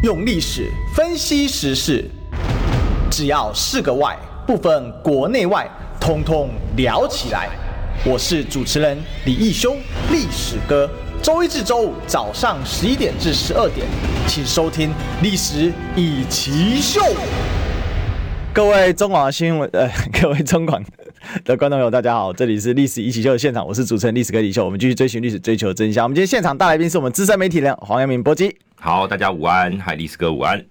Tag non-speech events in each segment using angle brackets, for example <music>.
用历史分析时事，只要是个“外”，不分国内外，通通聊起来。我是主持人李义修，历史哥。周一至周五早上十一点至十二点，请收听《历史一起秀》。各位中广新闻，呃，各位中广的观众朋友，大家好，这里是《历史一起秀》的现场，我是主持人历史哥李秀。我们继续追寻历史，追求真相。我们今天现场大来宾是我们资深媒体人黄阳明波基。好，大家午安，嗨，历史哥午安。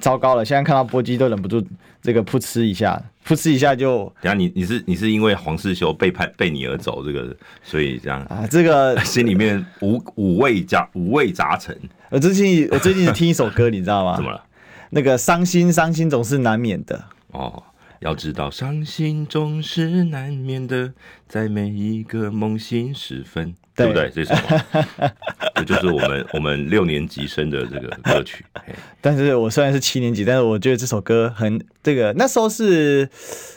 糟糕了，现在看到波基都忍不住这个噗嗤一下，噗嗤一下就。等下你你是你是因为黄世修背叛背你而走，这个所以这样啊，这个 <laughs> 心里面五五味杂五味杂陈。我最近我最近听一首歌，你知道吗？<laughs> 怎么了？那个伤心伤心总是难免的哦。要知道，伤心总是难免的，在每一个梦醒时分。对不对？这是什么？<laughs> 这就是我们我们六年级生的这个歌曲。但是我虽然是七年级，但是我觉得这首歌很这个那时候是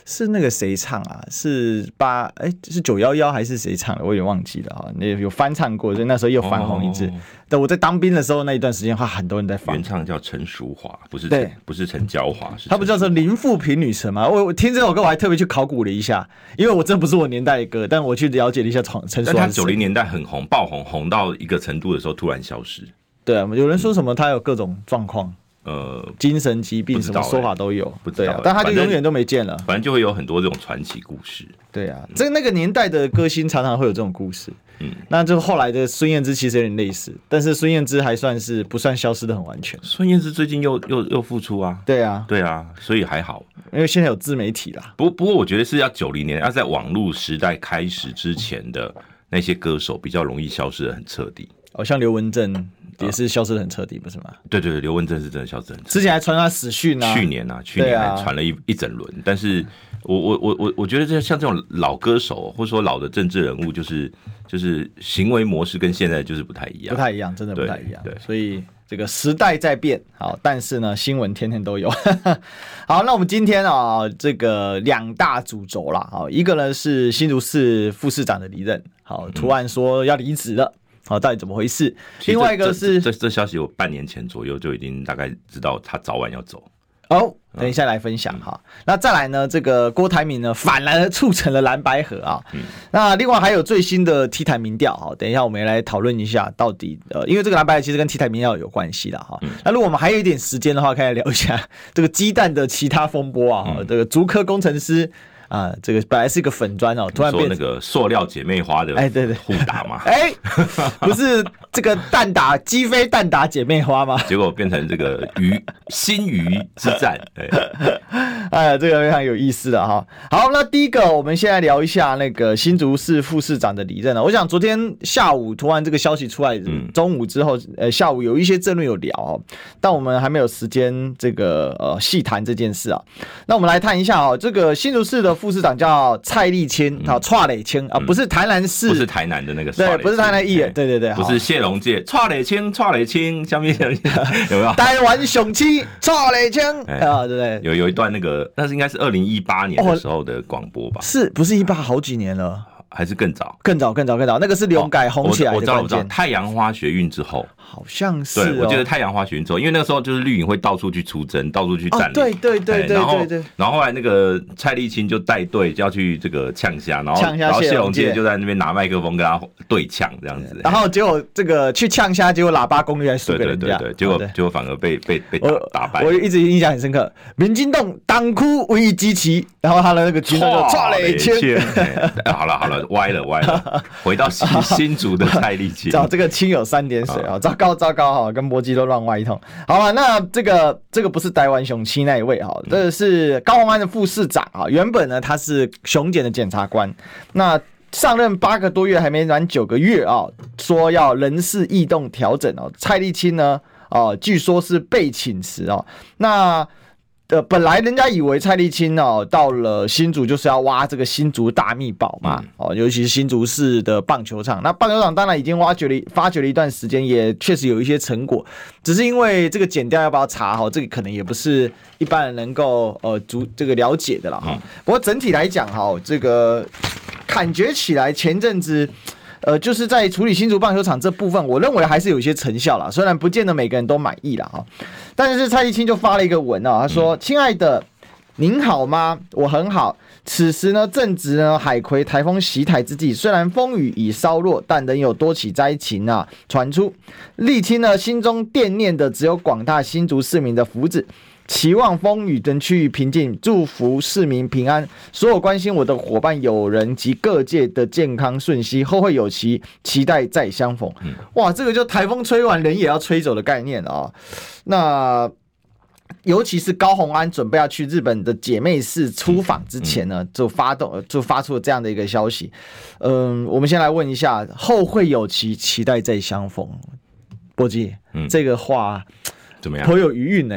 是那个谁唱啊？是八哎是九幺幺还是谁唱的？我有点忘记了啊。那有翻唱过，所以那时候又翻红一次。但、哦、我在当兵的时候那一段时间，话很多人在放。原唱叫陈淑华，不是对，不是陈娇华，是他不叫做林富平女神吗？我我听这首歌我还特别去考古了一下，因为我真不是我年代的歌，但我去了解了一下陈陈淑华。但他九零年代。很红，爆红，红到一个程度的时候突然消失。对啊，有人说什么他有各种状况，呃，精神疾病，什么说法都有。不知道、欸啊，但他就永远都没见了反。正就会有很多这种传奇故事。对啊，这、嗯、那个年代的歌星常常会有这种故事。嗯，那就后来的孙燕姿其实有点类似，但是孙燕姿还算是不算消失的很完全。孙燕姿最近又又又复出啊。对啊，对啊，所以还好，因为现在有自媒体啦。不不过我觉得是要九零年，要在网络时代开始之前的。那些歌手比较容易消失的很彻底，哦，像刘文正也是消失的很彻底，呃，不是吗？对对对，刘文正是真的消失很彻底。之前还传他死讯啊，去年啊，去年还传了一一整轮，啊。但是我我我我我觉得这像这种老歌手或者说老的政治人物，就是就是行为模式跟现在就是不太一样，不太一样，真的不太一样。所以这个时代在变，好，但是呢，新闻天天都有。<laughs> 好，那我们今天啊，这个两大主轴啦，好，一个呢是新竹市副市长的离任。好，突然说要离职了，好，到底怎么回事？另外一个是这这，这消息，我半年前左右就已经大概知道他早晚要走。哦，等一下来分享哈、嗯。那再来呢？这个郭台铭呢，反而促成了蓝白河啊。嗯。那另外还有最新的 T 台民调哈，等一下我们也来讨论一下，到底呃，因为这个蓝白其实跟 T 台民调有关系的哈。那如果我们还有一点时间的话，可以来聊一下 <laughs> 这个鸡蛋的其他风波啊。嗯、这个竹科工程师。啊，这个本来是一个粉砖哦，突然变那个塑料姐妹花的，哎，对对，互打嘛，<laughs> 哎，不是这个蛋打鸡飞蛋打姐妹花吗？结果变成这个鱼新鱼之战，对，<laughs> 哎呀，这个非常有意思的哈。好，那第一个，我们现在聊一下那个新竹市副市长的离任了。我想昨天下午突然这个消息出来，中午之后，呃，下午有一些政论有聊哦，但我们还没有时间这个呃细谈这件事啊。那我们来谈一下哦，这个新竹市的。副市长叫蔡立清啊，蔡立青啊，不是台南市，不是台南的那个，对，不是台南议员，对对对，不是谢龙介，蔡立青，蔡立青，下面 <laughs> 有没有？台湾雄起，蔡立青啊，对不对？有有一段那个，那是应该是二零一八年的时候的广播吧？是不是一八好几年了？还是更早？更早，更早，更早。那个是刘改红起来。我知道，我知道。太阳花学运之后。好像是、哦，对，我觉得太阳花学运之后，因为那个时候就是绿营会到处去出征，到处去占领、哦，对对对对对，然后然后后来那个蔡立青就带队就要去这个呛虾，然后然后谢龙介就在那边拿麦克风跟他对呛这样子，然后结果这个去呛虾，结果喇叭功率还输给人家，对对对，结果结果反而被被被打打败。我一直印象很深刻，民进党党哭危机期，然后他的那个军队抓了一圈，好了好了，歪了 <laughs> 歪了，回到新新竹的蔡立青，找这个亲友三点水啊，糟糕糟糕哈。跟波基都乱歪一通，好了，那这个这个不是台湾雄七那一位哈，这是高虹安的副市长啊。原本呢，他是雄检的检察官，那上任八个多月还没满九个月啊，说要人事异动调整哦。蔡立青呢，哦，据说是被请辞哦，那。呃，本来人家以为蔡立青哦，到了新竹就是要挖这个新竹大秘宝嘛，哦，尤其是新竹市的棒球场。那棒球场当然已经挖掘了、发掘了一段时间，也确实有一些成果。只是因为这个剪掉要不要查哈，这个可能也不是一般人能够呃足这个了解的了哈。不过整体来讲哈，这个感觉起来前阵子呃，就是在处理新竹棒球场这部分，我认为还是有一些成效啦，虽然不见得每个人都满意啦哈。但是蔡丽青就发了一个文啊，他说：“亲、嗯、爱的，您好吗？我很好。此时呢，正值呢海葵台风袭台之际，虽然风雨已稍弱，但仍有多起灾情啊传出。丽青呢心中惦念的只有广大新竹市民的福祉。”期望风雨能趋于平静，祝福市民平安。所有关心我的伙伴、友人及各界的健康顺息，后会有期，期待再相逢。嗯、哇，这个就台风吹完，人也要吹走的概念啊、哦。那尤其是高红安准备要去日本的姐妹市出访之前呢，就发动就发出了这样的一个消息。嗯，我们先来问一下，后会有期，期待再相逢。波基，嗯，这个话怎么样？颇有余韵呢。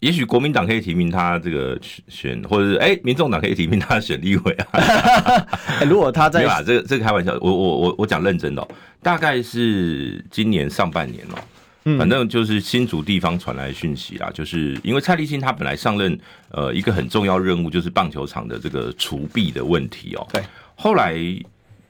也许国民党可以提名他这个选，或者是哎、欸，民众党可以提名他选立委啊。欸、<laughs> 如果他在，对吧？这个这个开玩笑，我我我我讲认真的、喔，大概是今年上半年哦、反正就是新竹地方传来讯息啦，就是因为蔡立新他本来上任，呃，一个很重要任务就是棒球场的这个除弊的问题哦、喔。对，后来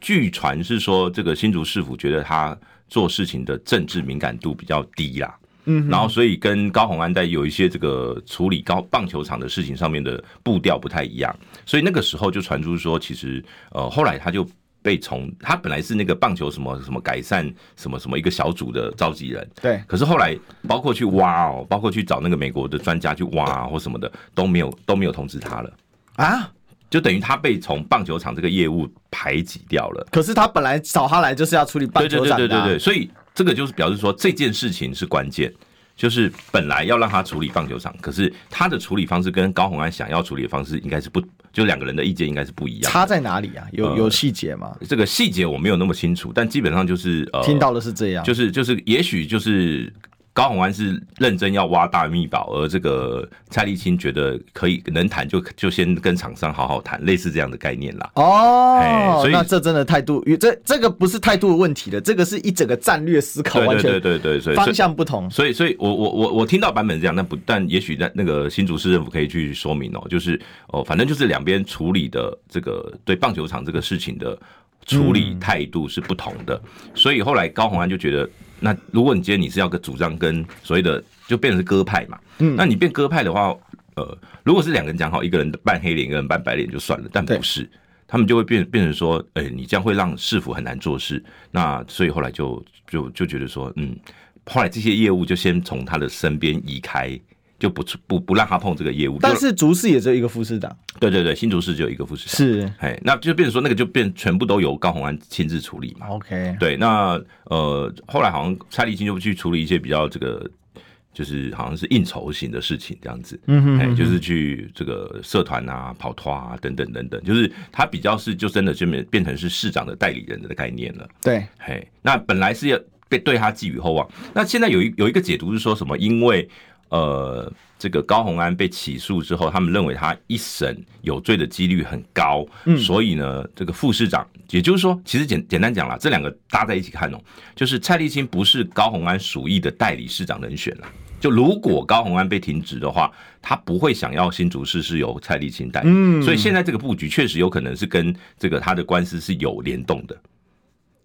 据传是说，这个新竹市府觉得他做事情的政治敏感度比较低啦。嗯，然后所以跟高虹安在有一些这个处理高棒球场的事情上面的步调不太一样，所以那个时候就传出说，其实呃后来他就被从他本来是那个棒球什么什么改善什么什么一个小组的召集人，对，可是后来包括去挖哦，包括去找那个美国的专家去挖或什么的都没有都没有通知他了啊，就等于他被从棒球场这个业务排挤掉了。可是他本来找他来就是要处理棒球场的，对对对对对，所以。这个就是表示说这件事情是关键，就是本来要让他处理棒球场，可是他的处理方式跟高虹安想要处理的方式应该是不，就两个人的意见应该是不一样。差在哪里啊？有有细节吗？这个细节我没有那么清楚，但基本上就是呃，听到的是这样，就是就是也许就是。高虹安是认真要挖大秘宝，而这个蔡立青觉得可以能谈就就先跟厂商好好谈，类似这样的概念啦。哦，所以那这真的态度，这这个不是态度的问题的，这个是一整个战略思考，完全对对对对，方向不同。所以所以，我我我我听到版本是这样，但不但也许在那个新竹市政府可以去说明哦，就是哦，反正就是两边处理的这个对棒球场这个事情的处理态度是不同的，所以后来高虹安就觉得。那如果你今天你是要个主张跟所谓的就变成是鸽派嘛，嗯，那你变鸽派的话，呃，如果是两个人讲好，一个人扮黑脸，一个人扮白脸就算了，但不是，他们就会变变成说，哎、欸，你这样会让市府很难做事。那所以后来就就就觉得说，嗯，后来这些业务就先从他的身边移开。就不不不让他碰这个业务，但是竹市也只有一个副市长。对对对，新竹市只有一个副市长。是，哎，那就变成说那个就变全部都由高鸿安亲自处理嘛。OK，对，那呃后来好像蔡丽青就去处理一些比较这个，就是好像是应酬型的事情这样子。嗯哼，哎，就是去这个社团啊、跑团啊等等等等，就是他比较是就真的就变变成是市长的代理人的概念了。对，嘿，那本来是要被对他寄予厚望，那现在有一有一个解读是说什么？因为呃，这个高虹安被起诉之后，他们认为他一审有罪的几率很高，嗯，所以呢，这个副市长，也就是说，其实简简单讲啦，这两个搭在一起看哦，就是蔡立青不是高虹安属意的代理市长人选了。就如果高虹安被停职的话，他不会想要新竹市是由蔡立青代理，嗯，所以现在这个布局确实有可能是跟这个他的官司是有联动的，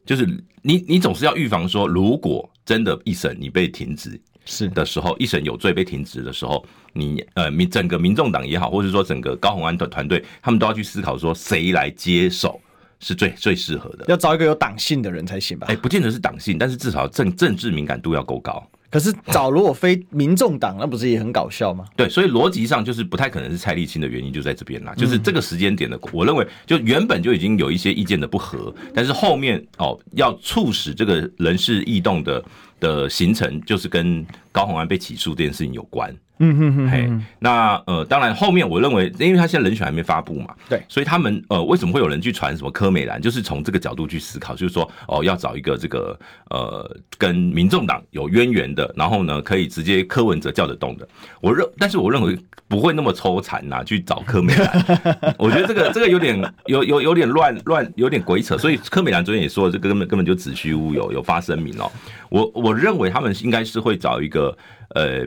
就是你你总是要预防说，如果真的一审你被停职。是的时候，一审有罪被停职的时候，你呃民整个民众党也好，或者说整个高鸿安的团队，他们都要去思考说，谁来接手是最最适合的。要找一个有党性的人才行吧？哎、欸，不见得是党性，但是至少政政治敏感度要够高。可是找如果非民众党，那不是也很搞笑吗？对，所以逻辑上就是不太可能是蔡立青的原因就在这边啦。就是这个时间点的，我认为就原本就已经有一些意见的不合，但是后面哦要促使这个人事异动的。的行程就是跟高虹安被起诉这件事情有关。嗯哼哼，嘿，那呃，当然后面我认为，因为他现在人选还没发布嘛，对，所以他们呃，为什么会有人去传什么柯美兰？就是从这个角度去思考，就是说哦，要找一个这个呃，跟民众党有渊源的，然后呢，可以直接柯文哲叫得动的。我认，但是我认为不会那么抽残呐，去找柯美兰。我觉得这个这个有点有有有点乱乱，有点鬼扯。所以柯美兰昨天也说了，这个根本根本就子虚乌有，有发声明哦。我我我认为他们应该是会找一个呃。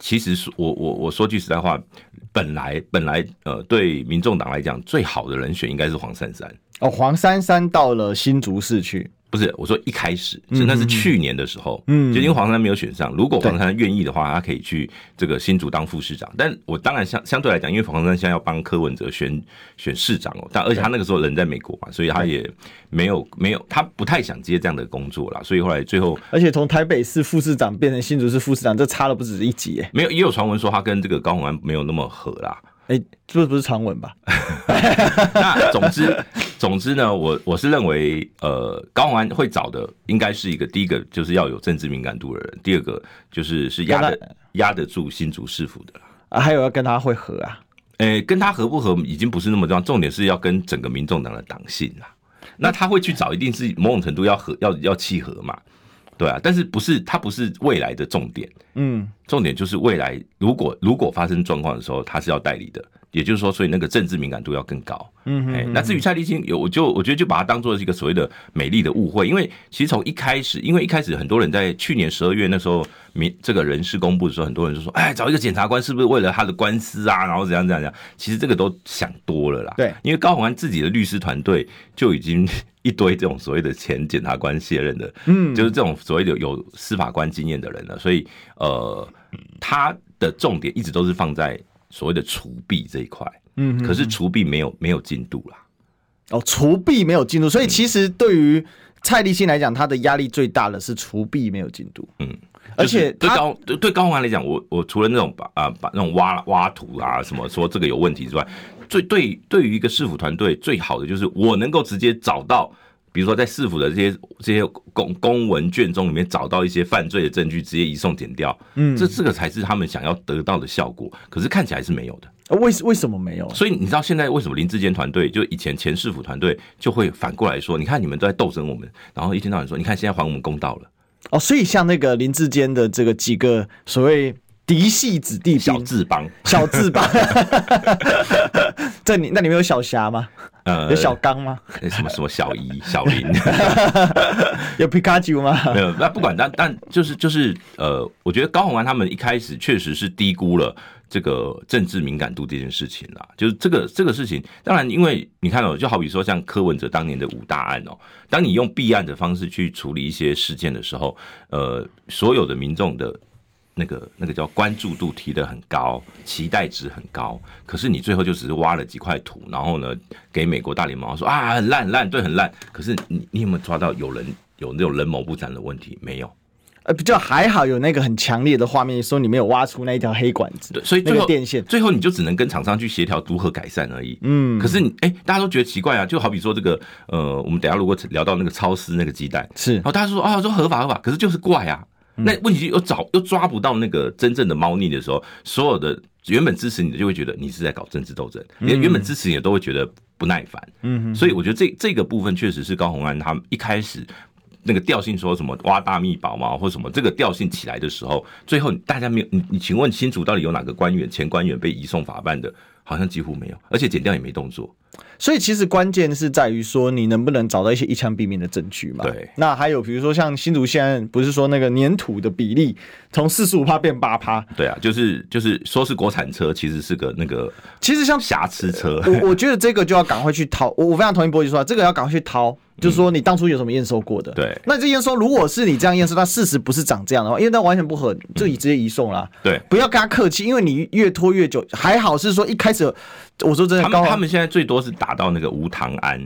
其实说，我我我说句实在话，本来本来呃，对民众党来讲，最好的人选应该是黄珊珊。哦，黄珊珊到了新竹市去，不是，我说一开始是那是去年的时候，嗯，就因为黄珊珊没有选上，如果黄珊珊愿意的话，他可以去这个新竹当副市长。但我当然相相对来讲，因为黄珊珊现在要帮柯文哲选选市长哦，但而且他那个时候人在美国嘛，所以他也没有没有，他不太想接这样的工作啦。所以后来最后，而且从台北市副市长变成新竹市副市长，这差了不止一级耶。没有，也有传闻说他跟这个高鸿安没有那么合啦。哎、欸，这不是长文吧？<laughs> 那总之，总之呢，我我是认为，呃，高虹安会找的应该是一个，第一个就是要有政治敏感度的人，第二个就是是压得压得住新竹市府的啊，还有要跟他会合啊？哎、欸，跟他合不合已经不是那么重要，重点是要跟整个民众党的党性啦。那他会去找，一定是某种程度要合，要要契合嘛。对啊，但是不是它不是未来的重点，嗯，重点就是未来如果如果发生状况的时候，他是要代理的，也就是说，所以那个政治敏感度要更高，嗯哼，那至于蔡立青，有我就我觉得就把它当做是一个所谓的美丽的误会，因为其实从一开始，因为一开始很多人在去年十二月那时候民这个人事公布的时候，很多人就说，哎，找一个检察官是不是为了他的官司啊？然后怎样怎样怎样？其实这个都想多了啦，对，因为高虹安自己的律师团队就已经。一堆这种所谓的前检察官卸任的，嗯，就是这种所谓的有司法官经验的人了，所以呃，他的重点一直都是放在所谓的除弊这一块，嗯，可是除弊没有没有进度啦，哦，除弊没有进度，所以其实对于蔡立新来讲，他的压力最大的是除弊没有进度，嗯，而且对高对对高宏安来讲，我我除了那种把啊把那种挖挖土啊什么说这个有问题之外。最对对于一个市府团队最好的就是我能够直接找到，比如说在市府的这些这些公公文卷宗里面找到一些犯罪的证据，直接移送检调。嗯，这这个才是他们想要得到的效果。可是看起来是没有的。为为什么没有？所以你知道现在为什么林志坚团队就以前前市府团队就会反过来说，你看你们都在斗争我们，然后一天到晚说，你看现在还我们公道了。哦，所以像那个林志坚的这个几个所谓。嫡系子弟小智帮，小智帮，<laughs> 这里那里面有小霞吗？呃，有小刚吗？什么什么小姨、小林？<laughs> 有皮卡丘吗？没有。那不管，但但就是就是呃，我觉得高虹安他们一开始确实是低估了这个政治敏感度这件事情啦。就是这个这个事情，当然因为你看哦，就好比说像柯文哲当年的五大案哦，当你用避案的方式去处理一些事件的时候，呃，所有的民众的。那个那个叫关注度提得很高，期待值很高，可是你最后就只是挖了几块土，然后呢，给美国大联盟说啊很烂很烂，对很烂，可是你你有没有抓到有人有那种人谋不展的问题？没有，呃，比较还好有那个很强烈的画面，说你没有挖出那一条黑管子，对，所以最后电线，最后你就只能跟厂商去协调如何改善而已。嗯，可是你哎、欸，大家都觉得奇怪啊，就好比说这个呃，我们等下如果聊到那个超市那个鸡蛋，是，然后大家说啊说合法合法，可是就是怪啊。那问题又找又抓不到那个真正的猫腻的时候，所有的原本支持你的就会觉得你是在搞政治斗争，连原本支持你的都会觉得不耐烦。嗯，所以我觉得这这个部分确实是高虹安他们一开始那个调性说什么挖大秘宝嘛，或什么这个调性起来的时候，最后大家没有你你请问清楚到底有哪个官员前官员被移送法办的？好像几乎没有，而且减掉也没动作。所以其实关键是在于说，你能不能找到一些一枪毙命的证据嘛？对。那还有比如说像新竹县，不是说那个粘土的比例从四十五趴变八趴？对啊，就是就是说是国产车，其实是个那个，其实像瑕疵车。我我觉得这个就要赶快去掏，我我非常同意波姐说，这个要赶快去掏。就是说，你当初有什么验收过的？对，那这验收如果是你这样验收，那事实不是长这样的话，因为那完全不合，就以直接移送啦。对，不要跟他客气，因为你越拖越久。还好是说一开始，我说真的，他们他们现在最多是打到那个吴唐安，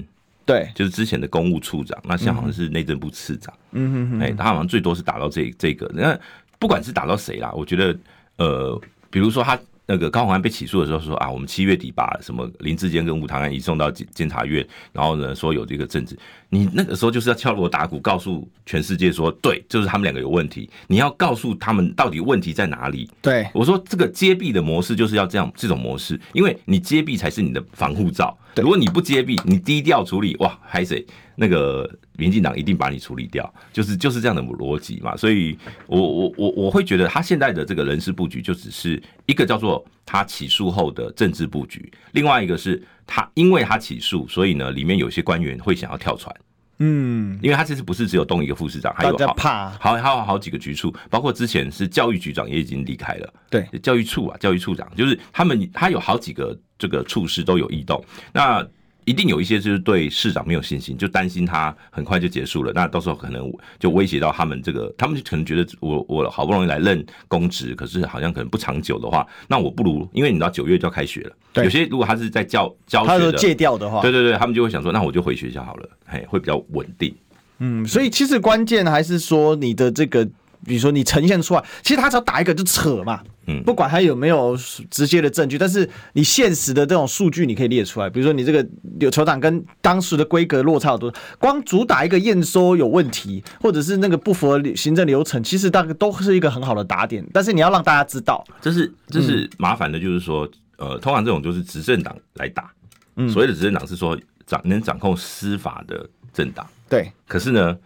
对，就是之前的公务处长，那现在好像是内政部次长。嗯哼哼，哎，他好像最多是打到这这个。那不管是打到谁啦，我觉得，呃，比如说他。那个高鸿安被起诉的时候说啊，我们七月底把什么林志坚跟吴唐安移送到检监察院，然后呢说有这个证据，你那个时候就是要敲锣打鼓告诉全世界说，对，就是他们两个有问题，你要告诉他们到底问题在哪里。对，我说这个揭弊的模式就是要这样这种模式，因为你揭弊才是你的防护罩。如果你不揭弊，你低调处理，哇，还谁？那个民进党一定把你处理掉，就是就是这样的逻辑嘛。所以我我我我会觉得他现在的这个人事布局，就只是一个叫做他起诉后的政治布局，另外一个是他因为他起诉，所以呢里面有些官员会想要跳船。嗯，因为他这次不是只有动一个副市长，还有好怕好还有好几个局处，包括之前是教育局长也已经离开了。对，教育处啊，教育处长就是他们，他有好几个这个处室都有异动。那一定有一些就是对市长没有信心，就担心他很快就结束了，那到时候可能就威胁到他们这个，他们就可能觉得我我好不容易来任公职，可是好像可能不长久的话，那我不如因为你知道九月就要开学了，对有些如果他是在教教学的戒掉的话，对对对，他们就会想说，那我就回学校好了，嘿，会比较稳定。嗯，所以其实关键还是说你的这个。比如说你呈现出来，其实他只要打一个就扯嘛，嗯，不管他有没有直接的证据，但是你现实的这种数据你可以列出来。比如说你这个有球场跟当时的规格落差有多，光主打一个验收有问题，或者是那个不符合行政流程，其实大概都是一个很好的打点。但是你要让大家知道，这是这是麻烦的，就是说，呃，通常这种就是执政党来打，嗯，所谓的执政党是说掌能掌控司法的政党，对，可是呢。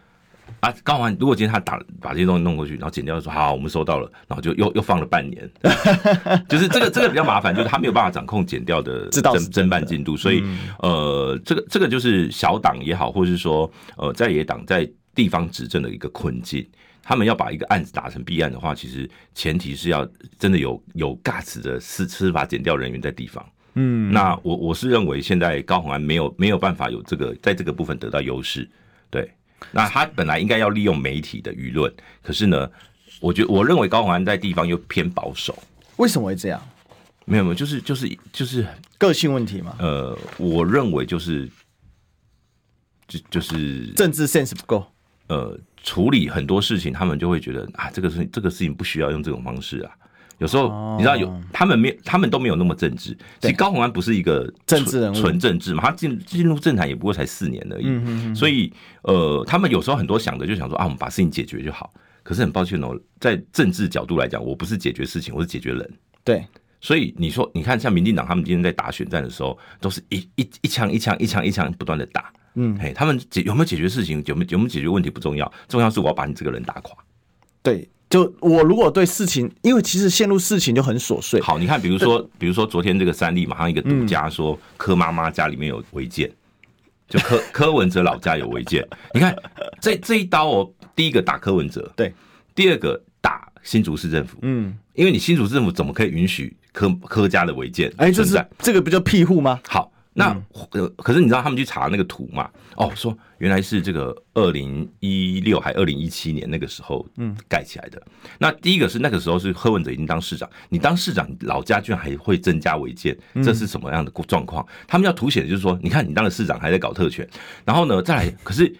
啊，高虹安如果今天他打把这些东西弄过去，然后剪掉说好，我们收到了，然后就又又放了半年，<laughs> 就是这个这个比较麻烦，就是他没有办法掌控剪掉的侦侦办进度，所以呃，这个这个就是小党也好，或者是说呃在野党在地方执政的一个困境，他们要把一个案子打成弊案的话，其实前提是要真的有有 guts 的司司法剪掉人员在地方，嗯，那我我是认为现在高虹安没有没有办法有这个在这个部分得到优势，对。那他本来应该要利用媒体的舆论，可是呢，我觉得我认为高虹安在地方又偏保守，为什么会这样？没有没有，就是就是就是个性问题嘛。呃，我认为就是就就是政治 sense 不够。呃，处理很多事情，他们就会觉得啊，这个事这个事情不需要用这种方式啊。有时候你知道有他们没有他们都没有那么政治。其实高虹安不是一个政治人物，纯政治嘛，他进进入政坛也不过才四年而已。所以呃，他们有时候很多想的就想说啊，我们把事情解决就好。可是很抱歉哦，在政治角度来讲，我不是解决事情，我是解决人。对，所以你说你看，像民进党他们今天在打选战的时候，都是一一一枪一枪一枪一枪不断的打。嗯，嘿，他们解有没有解决事情，有没有有没有解决问题不重要，重要是我要把你这个人打垮。对。就我如果对事情，因为其实陷入事情就很琐碎。好，你看，比如说，比如说昨天这个三立马上一个独家说柯妈妈家里面有违建，就柯 <laughs> 柯文哲老家有违建。你看这这一刀哦，第一个打柯文哲，对，第二个打新竹市政府，嗯，因为你新竹市政府怎么可以允许柯柯家的违建？哎，就是这个不叫庇护吗？好。那呃，可是你知道他们去查那个图嘛？哦，说原来是这个二零一六还二零一七年那个时候，嗯，盖起来的。那第一个是那个时候是柯文哲已经当市长，你当市长老家居然还会增加违建，这是什么样的状况？他们要凸显的就是说，你看你当了市长还在搞特权，然后呢再来，<laughs> 可是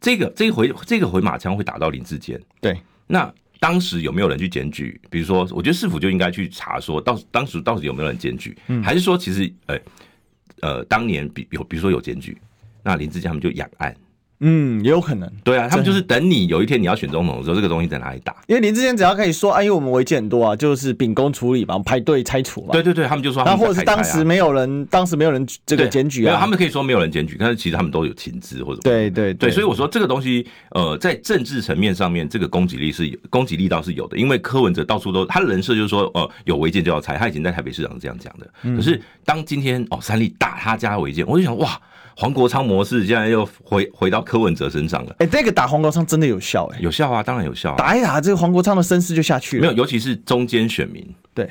这个这一回这个回马枪会打到林志坚，对。那当时有没有人去检举？比如说，我觉得市府就应该去查，说到当时到底有没有人检举，还是说其实哎。欸呃，当年比有，比如说有检举，那林志坚他们就养案。嗯，也有可能。对啊，他们就是等你有一天你要选总统的时候，这个东西在哪里打？因为林志坚只要可以说，哎，因为我们违建很多啊，就是秉公处理嘛，排队拆除嘛。对对对，他们就说他那或者是当时没有人，当时没有人这个检举啊。他们可以说没有人检举，但是其实他们都有情资或者。对对对，对，所以我说这个东西，呃，在政治层面上面，这个攻击力是有，攻击力倒是有的。因为柯文哲到处都，他的人设就是说，呃，有违建就要拆，他以前在台北市长是这样讲的。嗯、可是当今天哦，三立打他家违建，我就想哇。黄国昌模式现在又回回到柯文哲身上了。哎、欸，这个打黄国昌真的有效哎、欸，有效啊，当然有效、啊。打一打，这个黄国昌的声势就下去了。没有，尤其是中间选民，对，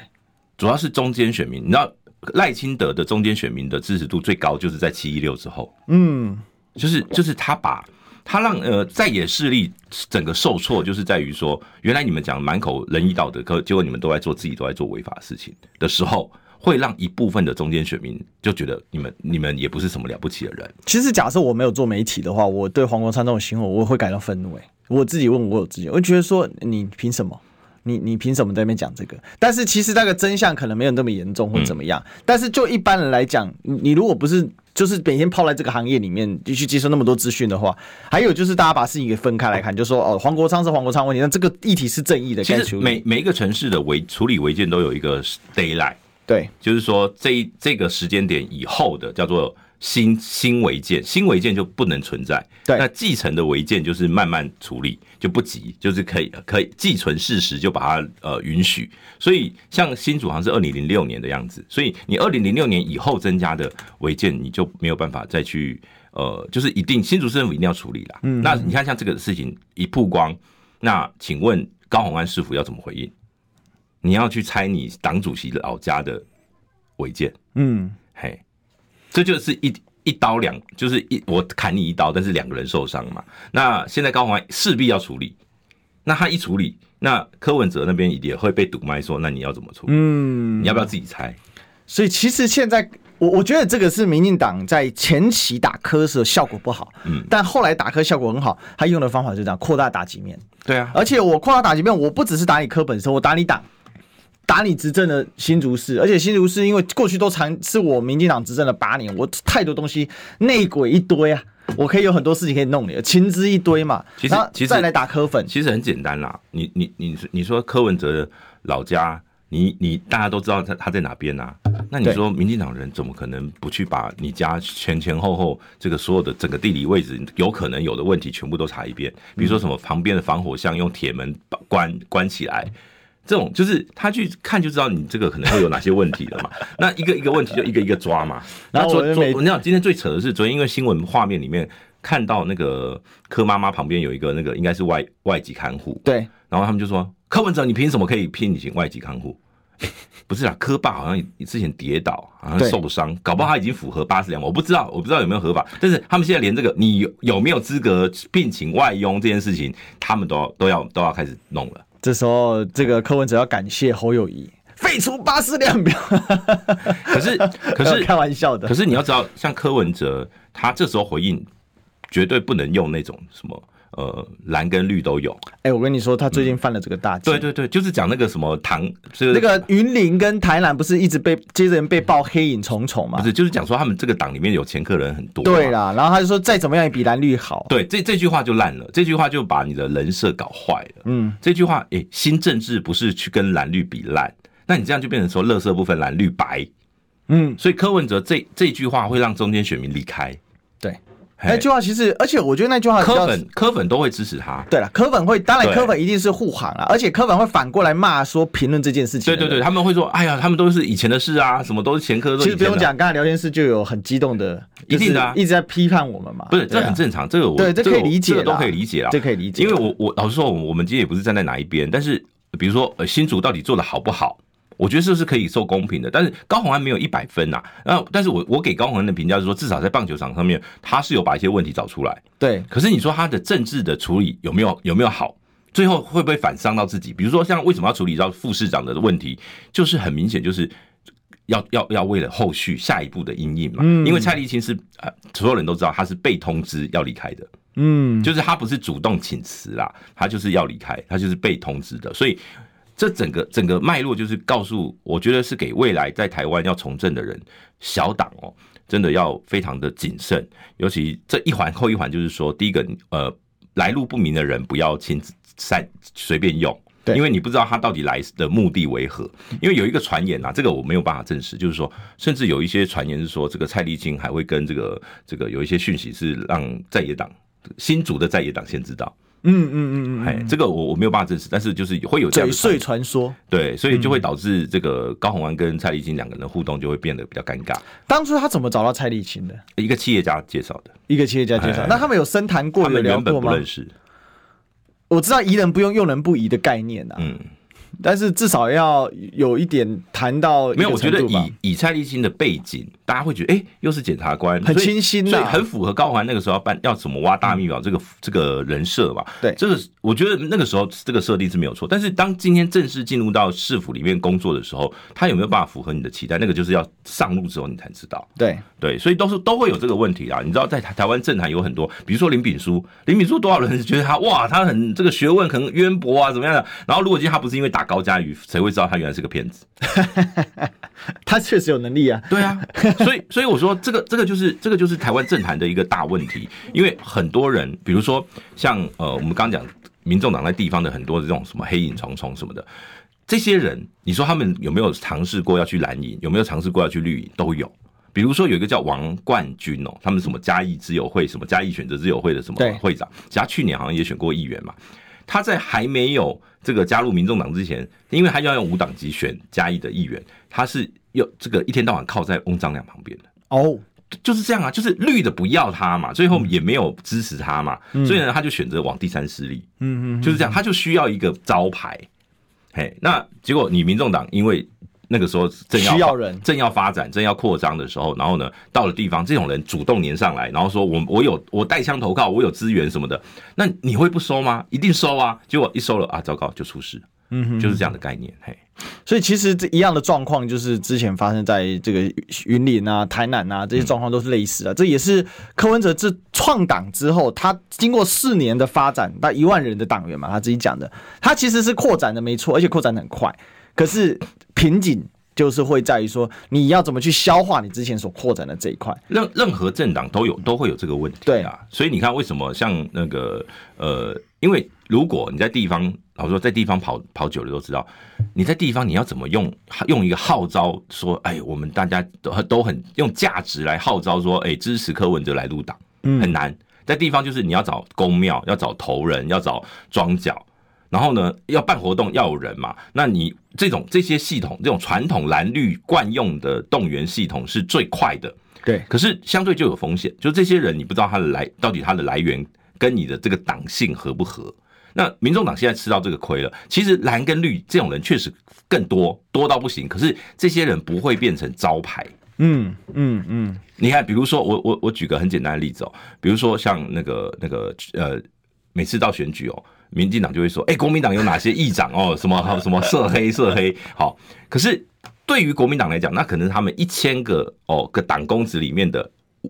主要是中间选民。你知道赖清德的中间选民的支持度最高，就是在七一六之后。嗯，就是就是他把他让呃在野势力整个受挫，就是在于说，原来你们讲满口仁义道德，可结果你们都在做自己都在做违法的事情的时候。会让一部分的中间选民就觉得你们你们也不是什么了不起的人。其实假设我没有做媒体的话，我对黄国昌这种行为我会感到愤怒。哎，我自己问我有自己，我觉得说你凭什么？你你凭什么在那边讲这个？但是其实那个真相可能没有那么严重或怎么样。嗯、但是就一般人来讲，你如果不是就是每天泡在这个行业里面，就去接受那么多资讯的话，还有就是大家把事情给分开来看，就说哦，黄国昌是黄国昌问题，那这个议题是正义的。其实每每一个城市的违处理违建都有一个 deadline。对，就是说这这个时间点以后的叫做新新违建，新违建就不能存在。对，那继承的违建就是慢慢处理，就不急，就是可以可以既存事实就把它呃允许。所以像新竹好像是二零零六年的样子，所以你二零零六年以后增加的违建，你就没有办法再去呃，就是一定新竹市政府一定要处理啦。嗯，那你看像这个事情一曝光，那请问高虹安师傅要怎么回应？你要去拆你党主席老家的违建，嗯，嘿，这就是一一刀两，就是一我砍你一刀，但是两个人受伤嘛。那现在高虹安势必要处理，那他一处理，那柯文哲那边也会被堵麦说，那你要怎么处理？嗯，你要不要自己猜？所以其实现在我我觉得这个是民进党在前期打科的时候效果不好，嗯，但后来打科效果很好，他用的方法就这样扩大打击面。对啊，而且我扩大打击面，我不只是打你科本身，我打你党。打你执政的新竹市，而且新竹市因为过去都常是我民进党执政了八年，我太多东西内鬼一堆啊，我可以有很多事情可以弄你，情资一堆嘛。其实其实再来打柯粉，其实很简单啦。你你你你说柯文哲的老家，你你大家都知道他他在哪边啊？那你说民进党人怎么可能不去把你家前前后后这个所有的整个地理位置有可能有的问题全部都查一遍？比如说什么旁边的防火巷用铁门关关起来。这种就是他去看就知道你这个可能会有哪些问题了嘛。<laughs> 那一个一个问题就一个一个抓嘛。<laughs> 然后昨昨你知道今天最扯的是昨天因为新闻画面里面看到那个柯妈妈旁边有一个那个应该是外外籍看护。对。然后他们就说柯文哲你凭什么可以聘请外籍看护？<laughs> 不是啊，柯爸好像之前跌倒好像受伤，搞不好他已经符合八十两，我不知道我不知道有没有合法。但是他们现在连这个你有有没有资格聘请外佣这件事情，他们都要都要都要开始弄了。这时候，这个柯文哲要感谢侯友谊废除八四量表。<laughs> 可是，<laughs> 可是开玩笑的。可是你要知道，像柯文哲，他这时候回应绝对不能用那种什么。呃，蓝跟绿都有。哎、欸，我跟你说，他最近犯了这个大忌、嗯。对对对，就是讲那个什么唐是，那个云林跟台南不是一直被接着人被爆黑影重重嘛？不是，就是讲说他们这个党里面有前科人很多。对啦，然后他就说再怎么样也比蓝绿好。对，这这句话就烂了，这句话就把你的人设搞坏了。嗯，这句话，哎、欸，新政治不是去跟蓝绿比烂，那你这样就变成说，乐色部分蓝绿白。嗯，所以柯文哲这这句话会让中间选民离开。对。那句话其实，而且我觉得那句话科粉科粉都会支持他。对了，科粉会，当然科粉一定是护航了，而且科粉会反过来骂说评论这件事情。对对对，他们会说，哎呀，他们都是以前的事啊，什么都是前科。其实不用讲，刚才聊天室就有很激动的，一定的，一直在批判我们嘛。不是，这很正常，这个我对这可以理解，这个都可以理解啊，这可以理解。因为我我老实说，我们今天也不是站在哪一边，但是比如说呃，新竹到底做的好不好？我觉得这是可以受公平的，但是高虹安没有一百分呐、啊。那但是我我给高虹安的评价是说，至少在棒球场上面，他是有把一些问题找出来。对，可是你说他的政治的处理有没有有没有好？最后会不会反伤到自己？比如说像为什么要处理到副市长的问题，就是很明显就是要要要为了后续下一步的阴影嘛。嗯，因为蔡立青是呃所有人都知道他是被通知要离开的。嗯，就是他不是主动请辞啦，他就是要离开，他就是被通知的，所以。这整个整个脉络就是告诉，我觉得是给未来在台湾要从政的人，小党哦，真的要非常的谨慎。尤其这一环扣一环，就是说，第一个，呃，来路不明的人不要亲自随随便用，对，因为你不知道他到底来的目的为何。因为有一个传言啊，这个我没有办法证实，就是说，甚至有一些传言是说，这个蔡丽青还会跟这个这个有一些讯息是让在野党新竹的在野党先知道。嗯嗯嗯嗯，哎，这个我我没有办法证实，但是就是会有这样的传说，对，所以就会导致这个高洪安跟蔡丽青两个人的互动就会变得比较尴尬。当初他怎么找到蔡丽青的？一个企业家介绍的，一个企业家介绍。那他们有深谈过，有聊过吗？他们原本不认识。我知道疑人不用，用人不疑的概念啊。嗯。但是至少要有一点谈到没有，我觉得以以蔡立新的背景，大家会觉得哎、欸，又是检察官，很清新，所以很符合高环那个时候要办要怎么挖大秘宝这个这个人设吧。对，这个我觉得那个时候这个设定是没有错。但是当今天正式进入到市府里面工作的时候，他有没有办法符合你的期待？那个就是要上路之后你才知道。对对，所以都是都会有这个问题啊。你知道在台台湾政坛有很多，比如说林炳书，林炳书多少人觉得他哇，他很这个学问很渊博啊，怎么样的？然后如果今天他不是因为打高嘉瑜，谁会？知道他原来是个骗子，<laughs> 他确实有能力啊。对啊，所以所以我说这个这个就是这个就是台湾政坛的一个大问题，因为很多人，比如说像呃我们刚讲民众党在地方的很多的这种什么黑影重重什么的，这些人，你说他们有没有尝试过要去蓝营，有没有尝试过要去绿营，都有。比如说有一个叫王冠军哦，他们什么嘉义之友会，什么嘉义选择之友会的什么会长，其实他去年好像也选过议员嘛。他在还没有这个加入民众党之前，因为他要用五党籍选嘉义的议员，他是要这个一天到晚靠在翁章良旁边的。哦，就是这样啊，就是绿的不要他嘛，最后也没有支持他嘛，所以呢，他就选择往第三势力，嗯嗯，就是这样，他就需要一个招牌，嘿，那结果你民众党因为那个时候正要需要人，正要发展、正要扩张的时候，然后呢，到了地方，这种人主动粘上来，然后说我我有我带枪投靠，我有资源什么的，那你会不收吗？一定收啊！结果一收了啊，糟糕，就出事。嗯哼，就是这样的概念。嘿，所以其实这一样的状况，就是之前发生在这个云林啊、台南啊这些状况都是类似的。嗯、这也是柯文哲自创党之后，他经过四年的发展，到一万人的党员嘛，他自己讲的，他其实是扩展的没错，而且扩展的很快。可是瓶颈就是会在于说，你要怎么去消化你之前所扩展的这一块。任任何政党都有都会有这个问题啊。对啊，所以你看为什么像那个呃，因为如果你在地方。我说在地方跑跑久了都知道，你在地方你要怎么用用一个号召说，哎，我们大家都都很用价值来号召说，哎，支持柯文哲来入党，嗯很难。在地方就是你要找宫庙，要找头人，要找庄脚，然后呢要办活动要有人嘛。那你这种这些系统，这种传统蓝绿惯用的动员系统是最快的，对。可是相对就有风险，就这些人你不知道他的来到底他的来源跟你的这个党性合不合。那民众党现在吃到这个亏了。其实蓝跟绿这种人确实更多，多到不行。可是这些人不会变成招牌。嗯嗯嗯。你看，比如说我我我举个很简单的例子哦，比如说像那个那个呃，每次到选举哦，民进党就会说，哎，国民党有哪些议长哦，什么什么涉黑涉黑。好，可是对于国民党来讲，那可能他们一千个哦个党公子里面的。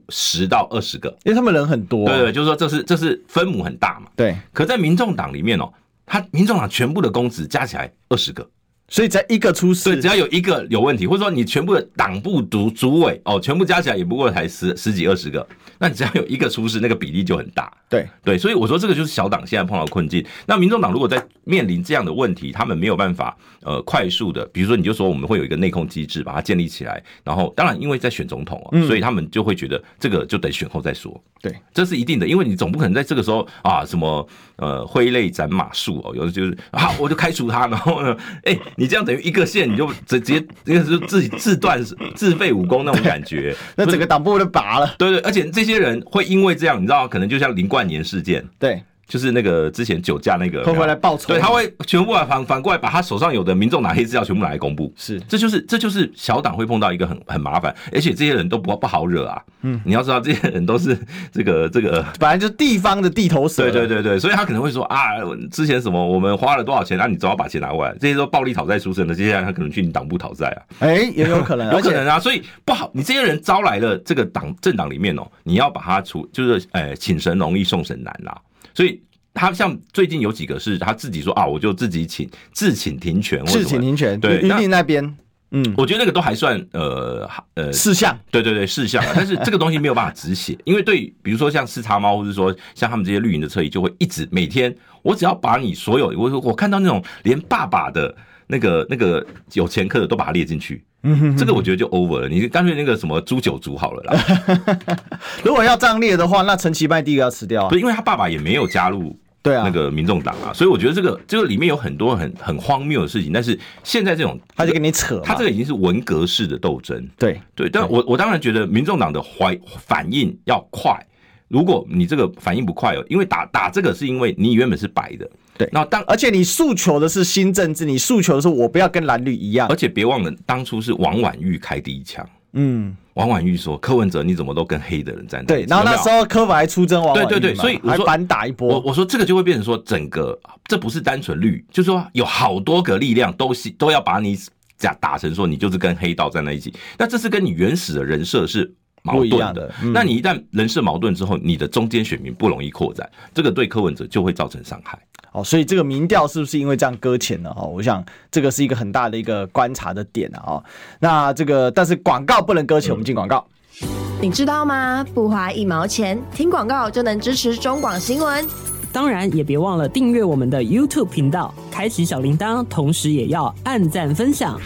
十到二十个，因为他们人很多，啊，对对，就是说这是这是分母很大嘛，对。可在民众党里面哦，他民众党全部的公子加起来二十个。所以在一个出事，对，只要有一个有问题，或者说你全部的党部主主委哦，全部加起来也不过才十十几二十个，那你只要有一个出事，那个比例就很大。对对，所以我说这个就是小党现在碰到困境。那民众党如果在面临这样的问题，他们没有办法呃快速的，比如说你就说我们会有一个内控机制把它建立起来，然后当然因为在选总统哦，所以他们就会觉得这个就得选后再说。对，这是一定的，因为你总不可能在这个时候啊什么呃挥泪斩马谡哦，有的就是啊我就开除他，然后呢，哎、欸、你这样等于一个线你就直接那个是自己自断自废武功那种感觉，<laughs> 那整个党部都拔了。对，对对，而且这些人会因为这样，你知道，可能就像林冠年事件，对。就是那个之前酒驾那个，会回来报仇，对，他会全部反反过来把他手上有的民众拿黑资料全部拿来公布，是，这就是这就是小党会碰到一个很很麻烦，而且这些人都不不好惹啊，嗯，你要知道这些人都是这个这个，本来就是地方的地头蛇，对对对对，所以他可能会说啊，之前什么我们花了多少钱，那、啊、你总要把钱拿过来，这些都暴力讨债出身的，接下来他可能去你党部讨债啊，哎、欸，也有可能，有可能啊，<laughs> 所以不好，你这些人招来了这个党政党里面哦，你要把他处，就是哎，请神容易送神难啦，所以。他像最近有几个是他自己说啊，我就自己请自请停权，自请停权。对，云林那边，嗯，我觉得那个都还算呃呃事项，对对对事项，但是这个东西没有办法止血，因为对，比如说像视察猫，或者说像他们这些绿营的侧翼，就会一直每天，我只要把你所有，我我看到那种连爸爸的那个那个有前科的都把它列进去。嗯哼，这个我觉得就 over 了，你干脆那个什么诛九族好了啦。<laughs> 如果要这样列的话，那陈其迈第一个要吃掉啊。对，因为他爸爸也没有加入对啊那个民众党啊，所以我觉得这个这个里面有很多很很荒谬的事情。但是现在这种他就跟你扯，他这个已经是文革式的斗争。对对，但我我当然觉得民众党的怀反应要快。如果你这个反应不快哦，因为打打这个是因为你原本是白的。对，那当而且你诉求的是新政治，你诉求的是我不要跟蓝绿一样，而且别忘了当初是王婉玉开第一枪。嗯，王婉玉说柯文哲你怎么都跟黑的人站在对，然后那时候柯粉还出征王对对对，所以我说还反打一波。我我说这个就会变成说整个这不是单纯绿，就是说有好多个力量都是都要把你假打成说你就是跟黑道站在一起，那这是跟你原始的人设是矛盾的。那你一旦人事矛盾之后，你的中间选民不容易扩展，这个对柯文哲就会造成伤害。哦，所以这个民调是不是因为这样搁浅了？哈，我想这个是一个很大的一个观察的点啊。那这个但是广告不能搁浅，我们进广告。你知道吗？不花一毛钱，听广告就能支持中广新闻。当然也别忘了订阅我们的 YouTube 频道，开启小铃铛，同时也要按赞分享，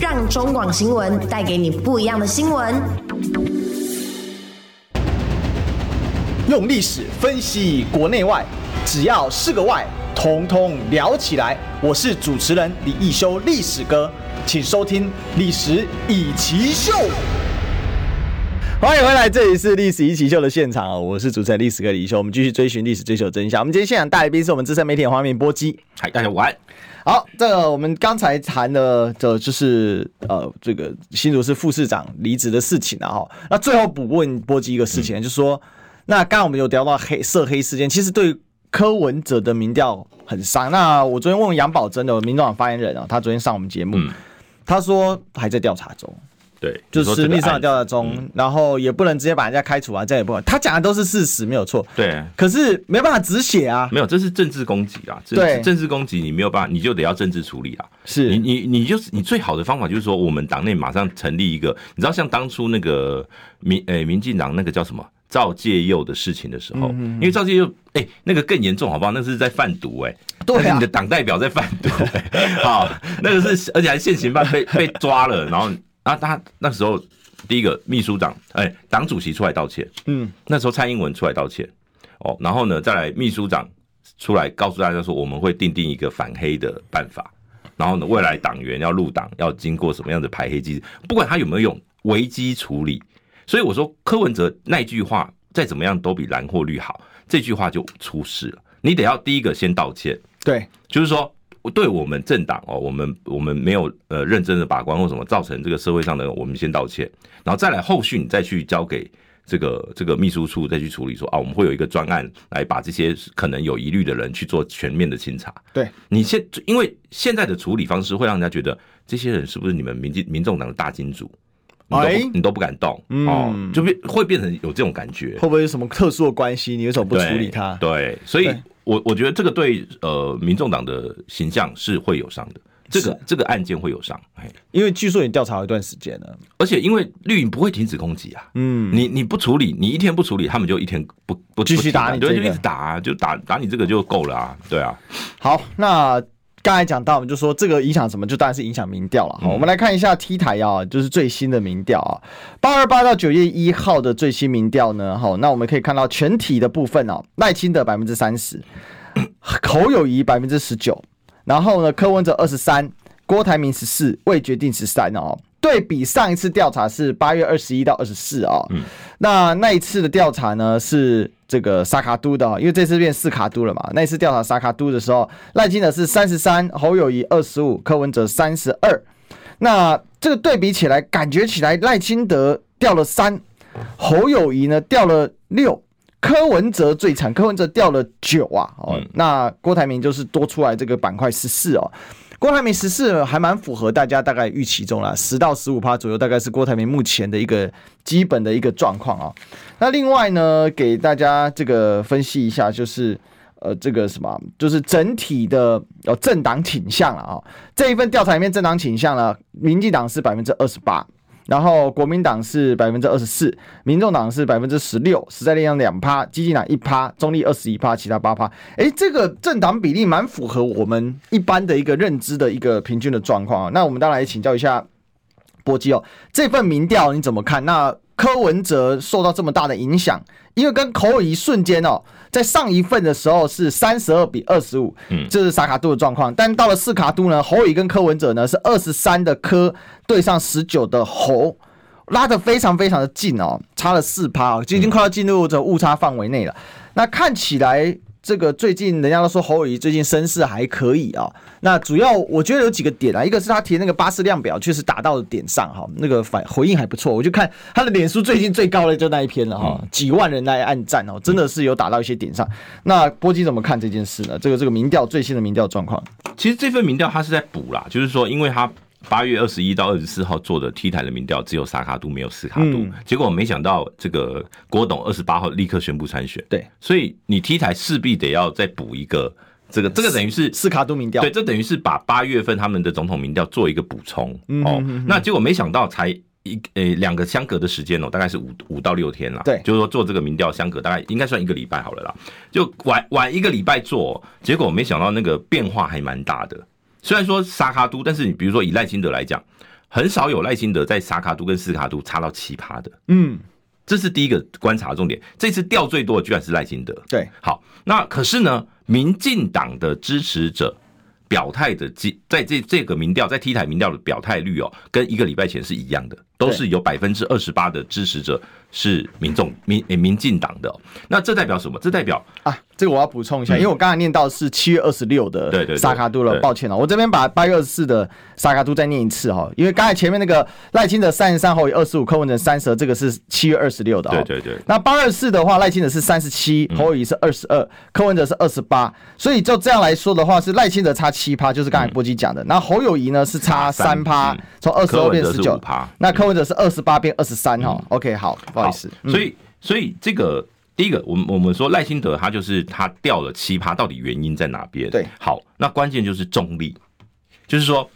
让中广新闻带给你不一样的新闻。用历史分析国内外。只要是个“外”，统统聊起来。我是主持人李一修，历史哥，请收听《历史易起秀》。欢迎回来，这里是《历史一奇秀》的现场，我是主持人历史哥李易修。我们继续追寻历史，追求真相。我们今天现场大来宾是我们资深媒体黄明波基。嗨，大家晚安。好，这个我们刚才谈的，这就是呃，这个新竹市副市长离职的事情了哈。那最后补问波基一个事情，嗯、就是说，那刚刚我们有聊到黑涉黑事件，其实对柯文哲的民调很伤。那我昨天问杨宝珍的民众党发言人啊，他昨天上我们节目，嗯、他说还在调查中。对，就是秘书长调查中，嗯、然后也不能直接把人家开除啊，这也不能。他讲的都是事实，没有错。对，可是没办法止血啊。没有，这是政治攻击啊。对，政治攻击你没有办法，你就得要政治处理啊。是你你你就是你最好的方法就是说，我们党内马上成立一个，你知道像当初那个民诶、欸、民进党那个叫什么赵介佑的事情的时候，嗯、因为赵介佑哎、欸、那个更严重好不好？那是在贩毒哎、欸，对啊，你的党代表在贩毒、欸，<laughs> 好，那个是而且还现行犯被 <laughs> 被抓了，然后啊他那时候。第一个秘书长，哎、欸，党主席出来道歉，嗯，那时候蔡英文出来道歉，哦，然后呢，再来秘书长出来告诉大家说，我们会定定一个反黑的办法，然后呢，未来党员要入党要经过什么样的排黑机制，不管他有没有用，危机处理。所以我说柯文哲那句话再怎么样都比蓝或绿好，这句话就出事了。你得要第一个先道歉，对，就是说。对我们政党哦，我们我们没有呃认真的把关或什么，造成这个社会上的，我们先道歉，然后再来后续你再去交给这个这个秘书处再去处理说，说啊，我们会有一个专案来把这些可能有疑虑的人去做全面的清查。对，你现因为现在的处理方式会让人家觉得这些人是不是你们民进民众党的大金主，你都你都不敢动哦，嗯、就变会变成有这种感觉，会不会有什么特殊的关系？你为什么不处理他？对，所以。我我觉得这个对呃民众党的形象是会有伤的，这个这个案件会有伤，因为据说你调查了一段时间了，而且因为绿营不会停止攻击啊，嗯，你你不处理，你一天不处理，他们就一天不不继续打你，对，就一直打，就打打你这个就够了啊，对啊，好，那。刚才讲到，我们就说这个影响什么，就当然是影响民调了。好，我们来看一下 T 台啊，就是最新的民调啊，八二八到九月一号的最新民调呢。好，那我们可以看到全体的部分哦，赖清德百分之三十，侯友谊百分之十九，然后呢，柯文哲二十三，郭台铭十四，未决定十三哦。对比上一次调查是八月二十一到二十四啊，那那一次的调查呢是这个萨卡都的，因为这次变四卡都了嘛。那一次调查萨卡都的时候，赖清德是三十三，侯友谊二十五，柯文哲三十二。那这个对比起来，感觉起来赖清德掉了三，侯友谊呢掉了六，柯文哲最惨，柯文哲掉了九啊。哦，那郭台铭就是多出来这个板块十四哦。郭台铭十四还蛮符合大家大概预期中啦，十到十五趴左右，大概是郭台铭目前的一个基本的一个状况啊。那另外呢，给大家这个分析一下，就是呃，这个什么，就是整体的呃政党倾向了啊。这一份调查里面，政党倾向呢，民进党是百分之二十八。然后国民党是百分之二十四，民众党是百分之十六，时代力量两趴，激进党一趴，中立二十一趴，其他八趴。哎，这个政党比例蛮符合我们一般的一个认知的一个平均的状况啊。那我们当然也请教一下波基哦，这份民调你怎么看？那柯文哲受到这么大的影响，因为跟侯友宜瞬间哦。在上一份的时候是三十二比二十五，嗯，这是萨卡都的状况。但到了四卡都呢，侯乙跟柯文哲呢是二十三的柯对上十九的侯，拉得非常非常的近哦，差了四趴哦，就已经快要进入这误差范围内了。那看起来。这个最近人家都说侯友谊最近声势还可以啊，那主要我觉得有几个点啊，一个是他提那个巴士量表确实打到了点上哈，那个反回应还不错，我就看他的脸书最近最高的就那一篇了哈，几万人来按赞哦，真的是有打到一些点上。那波基怎么看这件事呢？这个这个民调最新的民调状况，其实这份民调他是在补啦，就是说因为他。八月二十一到二十四号做的 T 台的民调，只有萨卡都没有斯卡都，嗯、结果没想到这个郭董二十八号立刻宣布参选，对，所以你 T 台势必得要再补一个这个，这个等于是斯卡都民调，对，这等于是把八月份他们的总统民调做一个补充哦。那结果没想到才一呃两个相隔的时间哦，大概是五五到六天了，对，就是说做这个民调相隔大概应该算一个礼拜好了啦，就晚晚一个礼拜做，结果没想到那个变化还蛮大的。虽然说萨卡都，但是你比如说以赖清德来讲，很少有赖清德在萨卡都跟斯卡都差到奇葩的。嗯，这是第一个观察重点。这次掉最多的居然是赖清德。对，好，那可是呢，民进党的支持者表态的，在这这个民调在 T 台民调的表态率哦，跟一个礼拜前是一样的。都是有百分之二十八的支持者是民众民民进党的。那这代表什么？这代表啊。这个我要补充一下，因为我刚才念到是七月二十六的萨卡都了，抱歉了，我这边把八月二十四的萨卡都再念一次哈，因为刚才前面那个赖清德三十三，侯友宜二十五，柯文哲三十，这个是七月二十六的。对对对。那八二四的话，赖清德是三十七，侯友谊是二十二，柯文哲是二十八，所以就这样来说的话，是赖清德差七趴，就是刚才波基讲的。那侯友谊呢是差三趴，从二十二变十九趴，那柯文哲是二十八变二十三哈。OK，好，不好意思。所以所以这个。第一个，我们我们说赖清德他就是他掉了七趴，到底原因在哪边？对，好，那关键就是中立，就是说，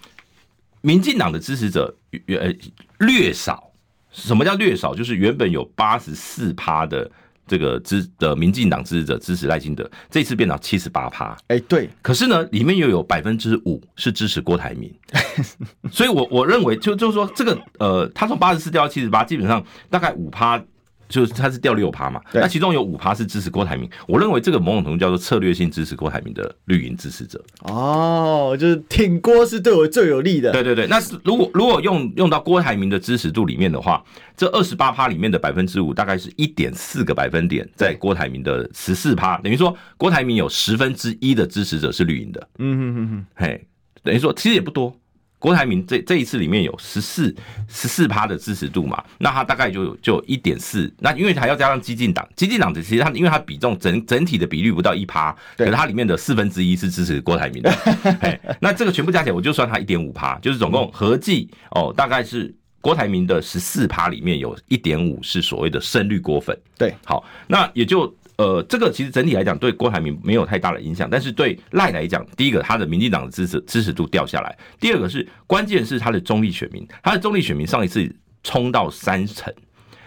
民进党的支持者呃略少。什么叫略少？就是原本有八十四趴的这个支的民进党支持者支持赖清德，这次变到七十八趴。哎，对。可是呢，里面又有百分之五是支持郭台铭，<laughs> 所以我我认为就就是说，这个呃，他从八十四掉到七十八，基本上大概五趴。就是他是掉六趴嘛，那其中有五趴是支持郭台铭，我认为这个某种程度叫做策略性支持郭台铭的绿营支持者。哦，就是挺郭是对我最有利的。对对对，那是如果如果用用到郭台铭的支持度里面的话，这二十八趴里面的百分之五，大概是一点四个百分点在郭台铭的十四趴，等于说郭台铭有十分之一的支持者是绿营的。嗯哼哼哼，嘿，等于说其实也不多。郭台铭这这一次里面有十四十四趴的支持度嘛，那他大概就就一点四，那因为还要加上激进党，激进党其实他因为他比重整整体的比率不到一趴，可是它里面的四分之一是支持郭台铭的，<laughs> 那这个全部加起来我就算他一点五趴，就是总共合计哦，大概是郭台铭的十四趴里面有一点五是所谓的胜率郭粉，对，好，那也就。呃，这个其实整体来讲对郭台铭没有太大的影响，但是对赖来讲，第一个他的民进党的支持支持度掉下来，第二个是关键是他的中立选民，他的中立选民上一次冲到三成，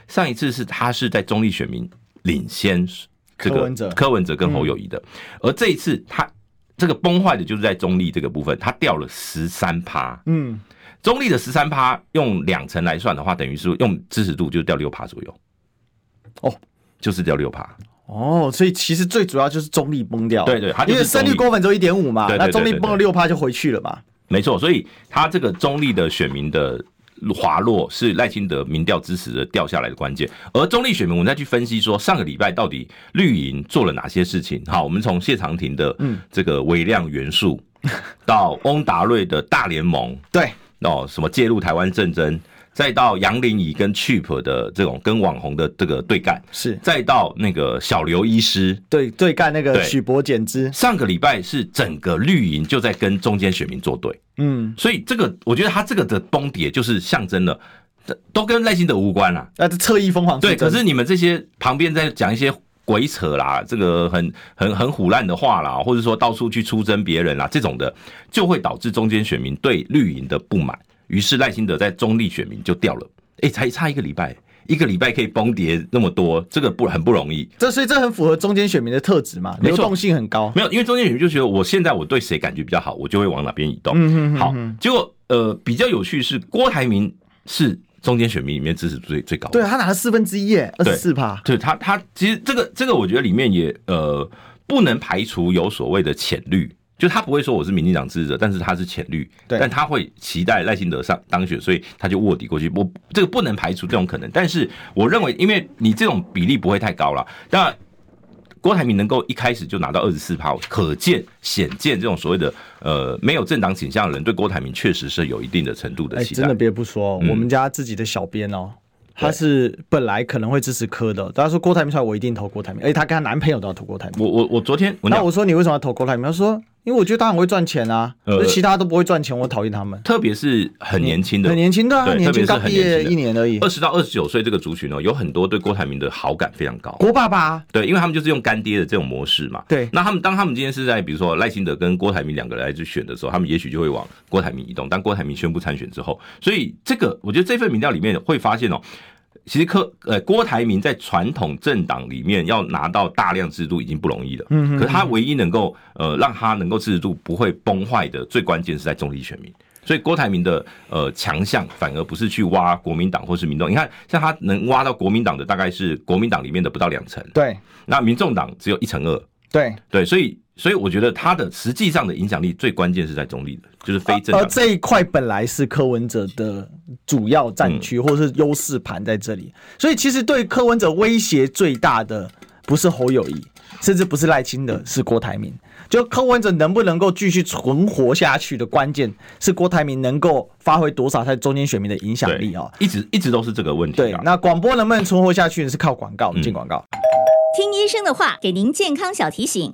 上一次是他是在中立选民领先这个柯文哲、柯文哲跟侯友谊的，而这一次他这个崩坏的就是在中立这个部分，他掉了十三趴，嗯，中立的十三趴用两成来算的话，等于是用支持度就掉六趴左右，哦，就是掉六趴。哦，所以其实最主要就是中立崩掉，对对，因为胜率过分只有一点五嘛，那中立崩了六趴就回去了嘛。没错，所以他这个中立的选民的滑落是赖清德民调支持的掉下来的关键。而中立选民，我们再去分析说上个礼拜到底绿营做了哪些事情。好，我们从谢长廷的这个微量元素，到翁达瑞的大联盟，对，哦，什么介入台湾政争。再到杨林仪跟 Cheap 的这种跟网红的这个对干，是。再到那个小刘医师。对对干那个许博简之，上个礼拜是整个绿营就在跟中间选民作对，嗯，所以这个我觉得他这个的崩跌就是象征了，都跟赖清德无关啦，那是侧翼疯狂对，可是你们这些旁边在讲一些鬼扯啦，这个很很很唬烂的话啦，或者说到处去出征别人啦，这种的就会导致中间选民对绿营的不满。于是赖清德在中立选民就掉了，哎，才差一个礼拜，一个礼拜可以崩跌那么多，这个不很不容易。这所以这很符合中间选民的特质嘛，流动性很高。没有，因为中间选民就觉得我现在我对谁感觉比较好，我就会往哪边移动。嗯哼嗯哼。好，结果呃比较有趣是郭台铭是中间选民里面支持最最高的，对，他拿了四分之一耶，二十四趴。对他他其实这个这个我觉得里面也呃不能排除有所谓的浅绿。就他不会说我是民进党支持者，但是他是浅绿，但他会期待赖清德上当选，所以他就卧底过去。我这个不能排除这种可能，但是我认为，因为你这种比例不会太高了。那郭台铭能够一开始就拿到二十四票，可见显见这种所谓的呃没有政党倾向的人，对郭台铭确实是有一定的程度的期待。真的别不说，我们家自己的小编哦。他是本来可能会支持柯的，大家说郭台铭出来，我一定投郭台铭，而且他跟他男朋友都要投郭台铭。我我我昨天，那我说你为什么要投郭台铭？他说因为我觉得他很会赚钱啊，呃，其他都不会赚钱，我讨厌他们。特别是很年轻的，很年轻的啊，年轻刚毕业一年而已，二十到二十九岁这个族群哦，有很多对郭台铭的好感非常高。郭爸爸，对，因为他们就是用干爹的这种模式嘛。对，那他们当他们今天是在比如说赖清德跟郭台铭两个人来去选的时候，他们也许就会往郭台铭移动。当郭台铭宣布参选之后，所以这个我觉得这份民调里面会发现哦。其实柯呃郭台铭在传统政党里面要拿到大量支持度已经不容易了，嗯，可是他唯一能够呃让他能够支持度不会崩坏的最关键是在中立选民，所以郭台铭的呃强项反而不是去挖国民党或是民众，你看像他能挖到国民党的大概是国民党里面的不到两成，对，那民众党只有一成二，对。对，所以所以我觉得他的实际上的影响力最关键是在中立的，就是非政党。而这一块本来是柯文哲的主要战区，或是优势盘在这里，所以其实对柯文哲威胁最大的不是侯友谊，甚至不是赖清德，是郭台铭。就柯文哲能不能够继续存活下去的关键，是郭台铭能够发挥多少他中间选民的影响力啊？一直一直都是这个问题。对，那广播能不能存活下去是靠广告，进广告。听医生的话，给您健康小提醒。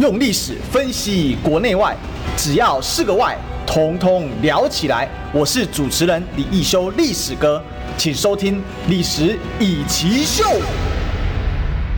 用历史分析国内外，只要是个“外”，统统聊起来。我是主持人李易修，历史哥，请收听《历史以奇秀》。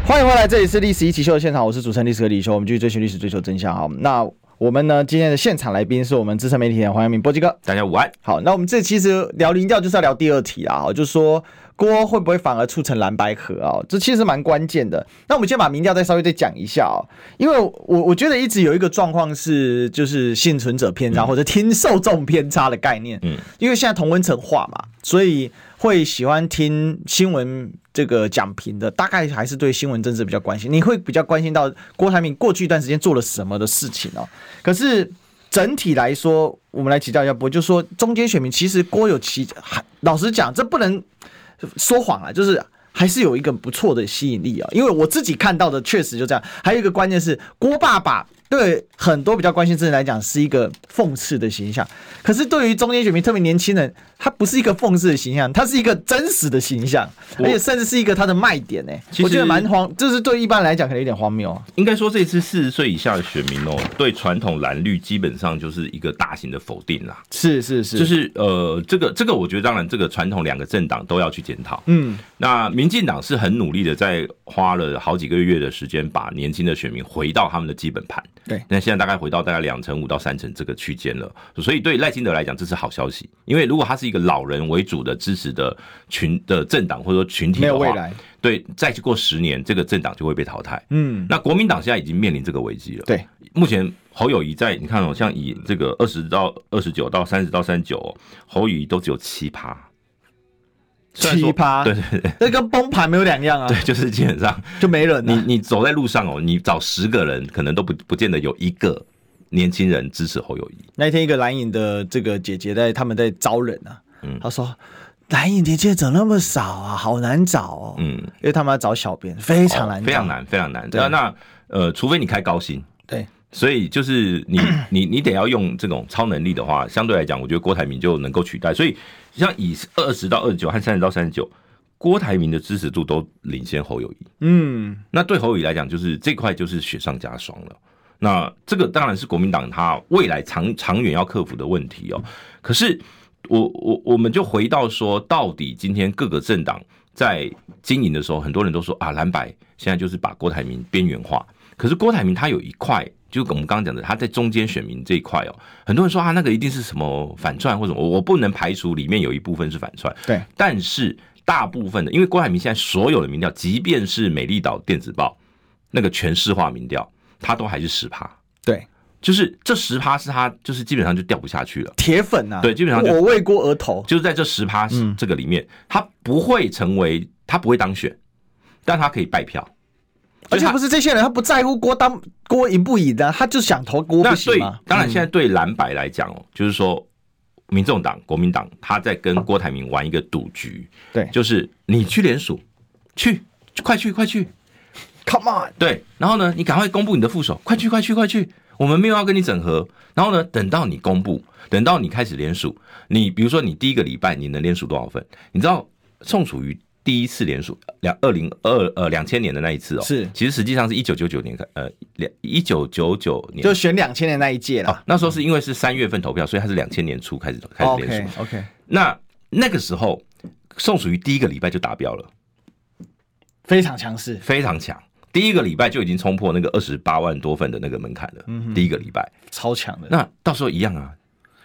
欢迎回来，这里是《历史一奇秀》的现场，我是主持人历史哥李修。我们继续追寻历史，追求真相。好，那我们呢？今天的现场来宾是我们资深媒体人黄阳明波基哥。大家午安。好，那我们这其实聊林调就是要聊第二题啊，就是说。郭会不会反而促成蓝白合啊？这其实蛮关键的。那我们先把民调再稍微再讲一下啊，因为我我觉得一直有一个状况是，就是幸存者偏差或者听受众偏差的概念。嗯，因为现在同温层化嘛，所以会喜欢听新闻这个讲评的，大概还是对新闻政治比较关心。你会比较关心到郭台铭过去一段时间做了什么的事情哦。可是整体来说，我们来请教一下，不就说中间选民其实郭有其，老实讲，这不能。说谎啊，就是还是有一个不错的吸引力啊，因为我自己看到的确实就这样。还有一个关键是郭爸爸。对很多比较关心政治来讲，是一个讽刺的形象。可是对于中间选民，特别年轻人，他不是一个讽刺的形象，他是一个真实的形象，而且甚至是一个他的卖点呢。我觉得蛮荒，就是对一般来讲可能有点荒谬。应该说，这次四十岁以下的选民哦，对传统蓝绿基本上就是一个大型的否定啦。是是是，就是呃，这个这个，我觉得当然，这个传统两个政党都要去检讨。嗯，那民进党是很努力的，在花了好几个月的时间，把年轻的选民回到他们的基本盘。对，那现在大概回到大概两成五到三成这个区间了，所以对赖清德来讲这是好消息，因为如果他是一个老人为主的支持的群的政党或者说群体的话，对，再去过十年这个政党就会被淘汰。嗯，那国民党现在已经面临这个危机了。对，目前侯友谊在你看哦，像以这个二十到二十九到三十到三十九，侯友谊都只有七趴。七趴，对对对，这跟崩盘没有两样啊。对，就是基本上就没人。你你走在路上哦，你找十个人，可能都不不见得有一个年轻人支持侯友谊。那一天，一个蓝影的这个姐姐在他们在招人啊，嗯，她说蓝影姐姐怎么那么少啊，好难找哦，嗯，因为他们要找小编，非常难，非常难，非常难。对，那呃，除非你开高薪，对，所以就是你 <coughs> 你你得要用这种超能力的话，相对来讲，我觉得郭台铭就能够取代，所以。像以二十到二十九和三十到三十九，郭台铭的支持度都领先侯友谊。嗯，那对侯友谊来讲，就是这块就是雪上加霜了。那这个当然是国民党他未来长长远要克服的问题哦。可是我我我们就回到说，到底今天各个政党在经营的时候，很多人都说啊，蓝白现在就是把郭台铭边缘化。可是郭台铭他有一块。就我们刚刚讲的，他在中间选民这一块哦，很多人说啊，那个一定是什么反串或者什么，我我不能排除里面有一部分是反串。对，但是大部分的，因为郭海明现在所有的民调，即便是美丽岛电子报那个全市化民调，他都还是十趴。对，就是这十趴是他就是基本上就掉不下去了，铁粉啊。对，基本上我为郭而投，就是在这十趴这个里面，他不会成为他不会当选，但他可以败票。而且不是这些人，他不在乎郭当郭赢不赢的，他就想投郭不行吗？当然，现在对蓝白来讲哦，嗯、就是说，民众党、国民党他在跟郭台铭玩一个赌局，对，就是你去联署，去，快去快去，Come on，对，然后呢，你赶快公布你的副手，快去快去快去，我们没有要跟你整合，然后呢，等到你公布，等到你开始联署，你比如说你第一个礼拜你能联署多少份？你知道宋楚瑜。第一次连署两二零二呃两千年的那一次哦，是其实实际上是一九九九年呃两一九九九年就选两千年那一届了，那时候是因为是三月份投票，所以他是两千年初开始开始连署。OK，那那个时候宋楚瑜第一个礼拜就达标了，非常强势，非常强。第一个礼拜就已经冲破那个二十八万多份的那个门槛了。嗯，第一个礼拜超强的。那到时候一样啊，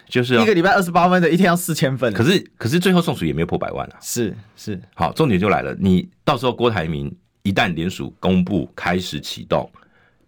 就是一个礼拜二十八分的，一天要四千份。可是可是最后送属也没有破百万啊。是是，好，重点就来了，你到时候郭台铭一旦联署公布开始启动，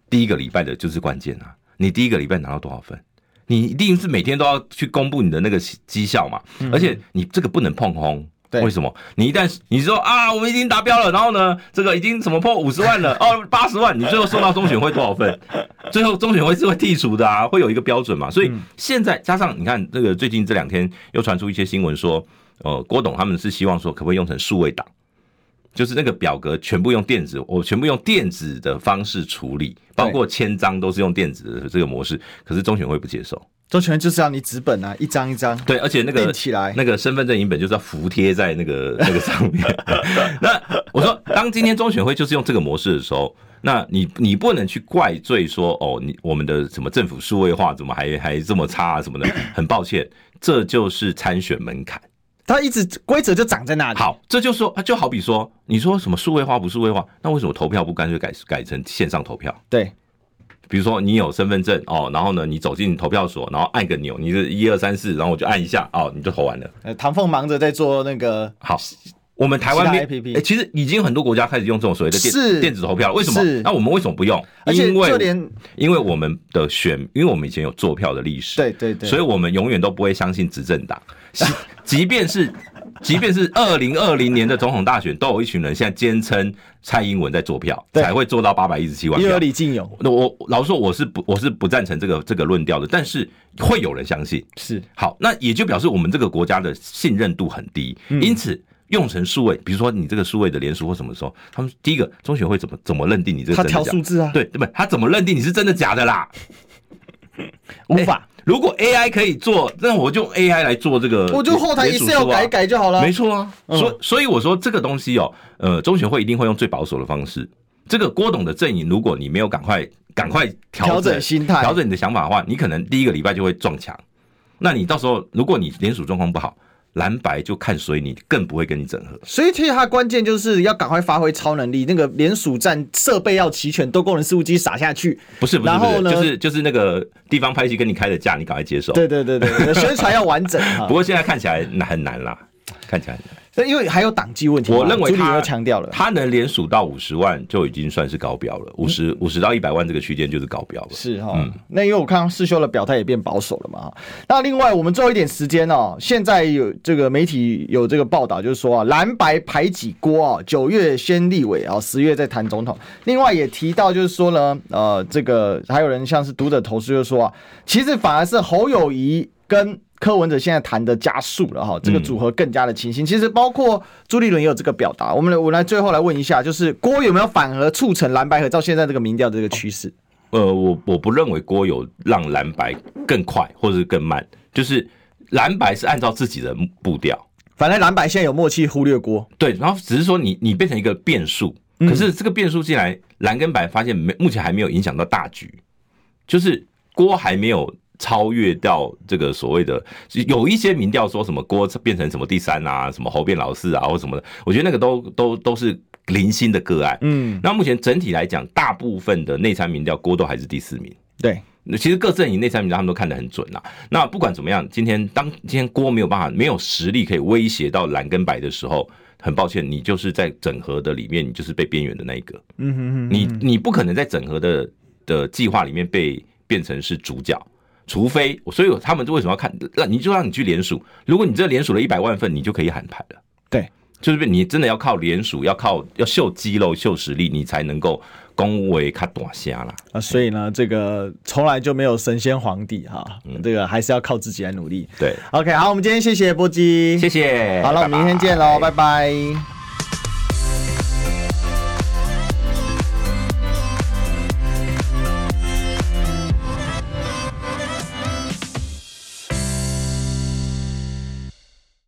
第一个礼拜的就是关键啊。你第一个礼拜拿到多少分？你一定是每天都要去公布你的那个绩效嘛，而且你这个不能碰轰。对，为什么？你一旦你说啊，我们已经达标了，然后呢，这个已经怎么破五十万了？<laughs> 哦，八十万，你最后送到中选会多少份？<laughs> 最后中选会是会剔除的啊，会有一个标准嘛。所以现在加上你看，这个最近这两天又传出一些新闻说，呃，郭董他们是希望说，可不可以用成数位档，就是那个表格全部用电子，我全部用电子的方式处理，包括签章都是用电子的这个模式，可是中选会不接受。中选会就是要你纸本啊，一张一张。对，而且那个起来，那个身份证影本就是要服贴在那个 <laughs> 那个上面。<laughs> 那我说，当今天中选会就是用这个模式的时候，那你你不能去怪罪说，哦，你我们的什么政府数位化怎么还还这么差啊什么的？很抱歉，这就是参选门槛。它一直规则就长在那里。好，这就说，就好比说，你说什么数位化不数位化，那为什么投票不干脆改改成线上投票？对。比如说你有身份证哦，然后呢，你走进投票所，然后按个钮，你是一二三四，然后我就按一下哦，你就投完了。呃，唐凤忙着在做那个好，我们台湾 APP，哎，其实已经很多国家开始用这种所谓的电是电子投票，为什么？那我们为什么不用？因为因为我们的选，因为我们以前有做票的历史，对对对，所以我们永远都不会相信执政党，即 <laughs> 便是。即便是二零二零年的总统大选，都有一群人现在坚称蔡英文在做票，才会做到八百一十七万票。因为李进勇，那我老实说，我是不我是不赞成这个这个论调的，但是会有人相信。是好，那也就表示我们这个国家的信任度很低，因此用成数位，比如说你这个数位的联署或什么时候，他们第一个中选会怎么怎么认定你这个真的假的？他调数字啊，对对不对？他怎么认定你是真的假的啦？无法。如果 AI 可以做，那我就 AI 来做这个，我就后台一次要改改就好了。没错啊，所以所以我说这个东西哦，呃，中选会一定会用最保守的方式。这个郭董的阵营，如果你没有赶快赶快调整心态，调整你的想法的话，你可能第一个礼拜就会撞墙。那你到时候如果你联署状况不好。蓝白就看谁，你更不会跟你整合。所以其实它关键就是要赶快发挥超能力，那个联署站设备要齐全，多功能事务机撒下去。不是不是，然后呢，就是就是那个地方拍戏跟你开的价，你赶快接受。对对对对，宣传要完整。<laughs> 不过现在看起来很难啦，看起来很难。因为还有党纪问题，我认为他又强调了，他能连署到五十万就已经算是高标了，五十五十到一百万这个区间就是高标了。是哈，嗯、那因为我看到世修的表态也变保守了嘛。那另外我们最后一点时间哦，现在有这个媒体有这个报道，就是说啊，蓝白排挤郭啊，九月先立委啊，十月再谈总统。另外也提到就是说呢，呃，这个还有人像是读者投诉，就是说啊，其实反而是侯友谊跟。柯文哲现在谈的加速了哈，这个组合更加的清新。其实包括朱立伦也有这个表达。我们来，我来最后来问一下，就是郭有没有反而促成蓝白合？照现在这个民调的这个趋势，呃，我我不认为郭有让蓝白更快或者是更慢，就是蓝白是按照自己的步调。反正蓝白现在有默契忽略郭，对，然后只是说你你变成一个变数，可是这个变数进来，蓝跟白发现没目前还没有影响到大局，就是郭还没有。超越掉这个所谓的，有一些民调说什么郭变成什么第三啊，什么侯变老四啊，或什么的，我觉得那个都都都是零星的个案。嗯，那目前整体来讲，大部分的内参民调郭都还是第四名。对，其实各阵营内参民调他们都看得很准呐。那不管怎么样，今天当今天郭没有办法，没有实力可以威胁到蓝跟白的时候，很抱歉，你就是在整合的里面，你就是被边缘的那一个。嗯哼哼，你你不可能在整合的的计划里面被变成是主角。除非，所以他们为什么要看？让你就让你去联署。如果你这联署了一百万份，你就可以喊牌了。对，就是你真的要靠联署，要靠要秀肌肉、秀实力，你才能够恭维卡大声啦。啊，所以呢，这个从来就没有神仙皇帝哈，嗯、这个还是要靠自己来努力。对，OK，好，我们今天谢谢波基，谢谢，好了，我们明天见喽。拜拜。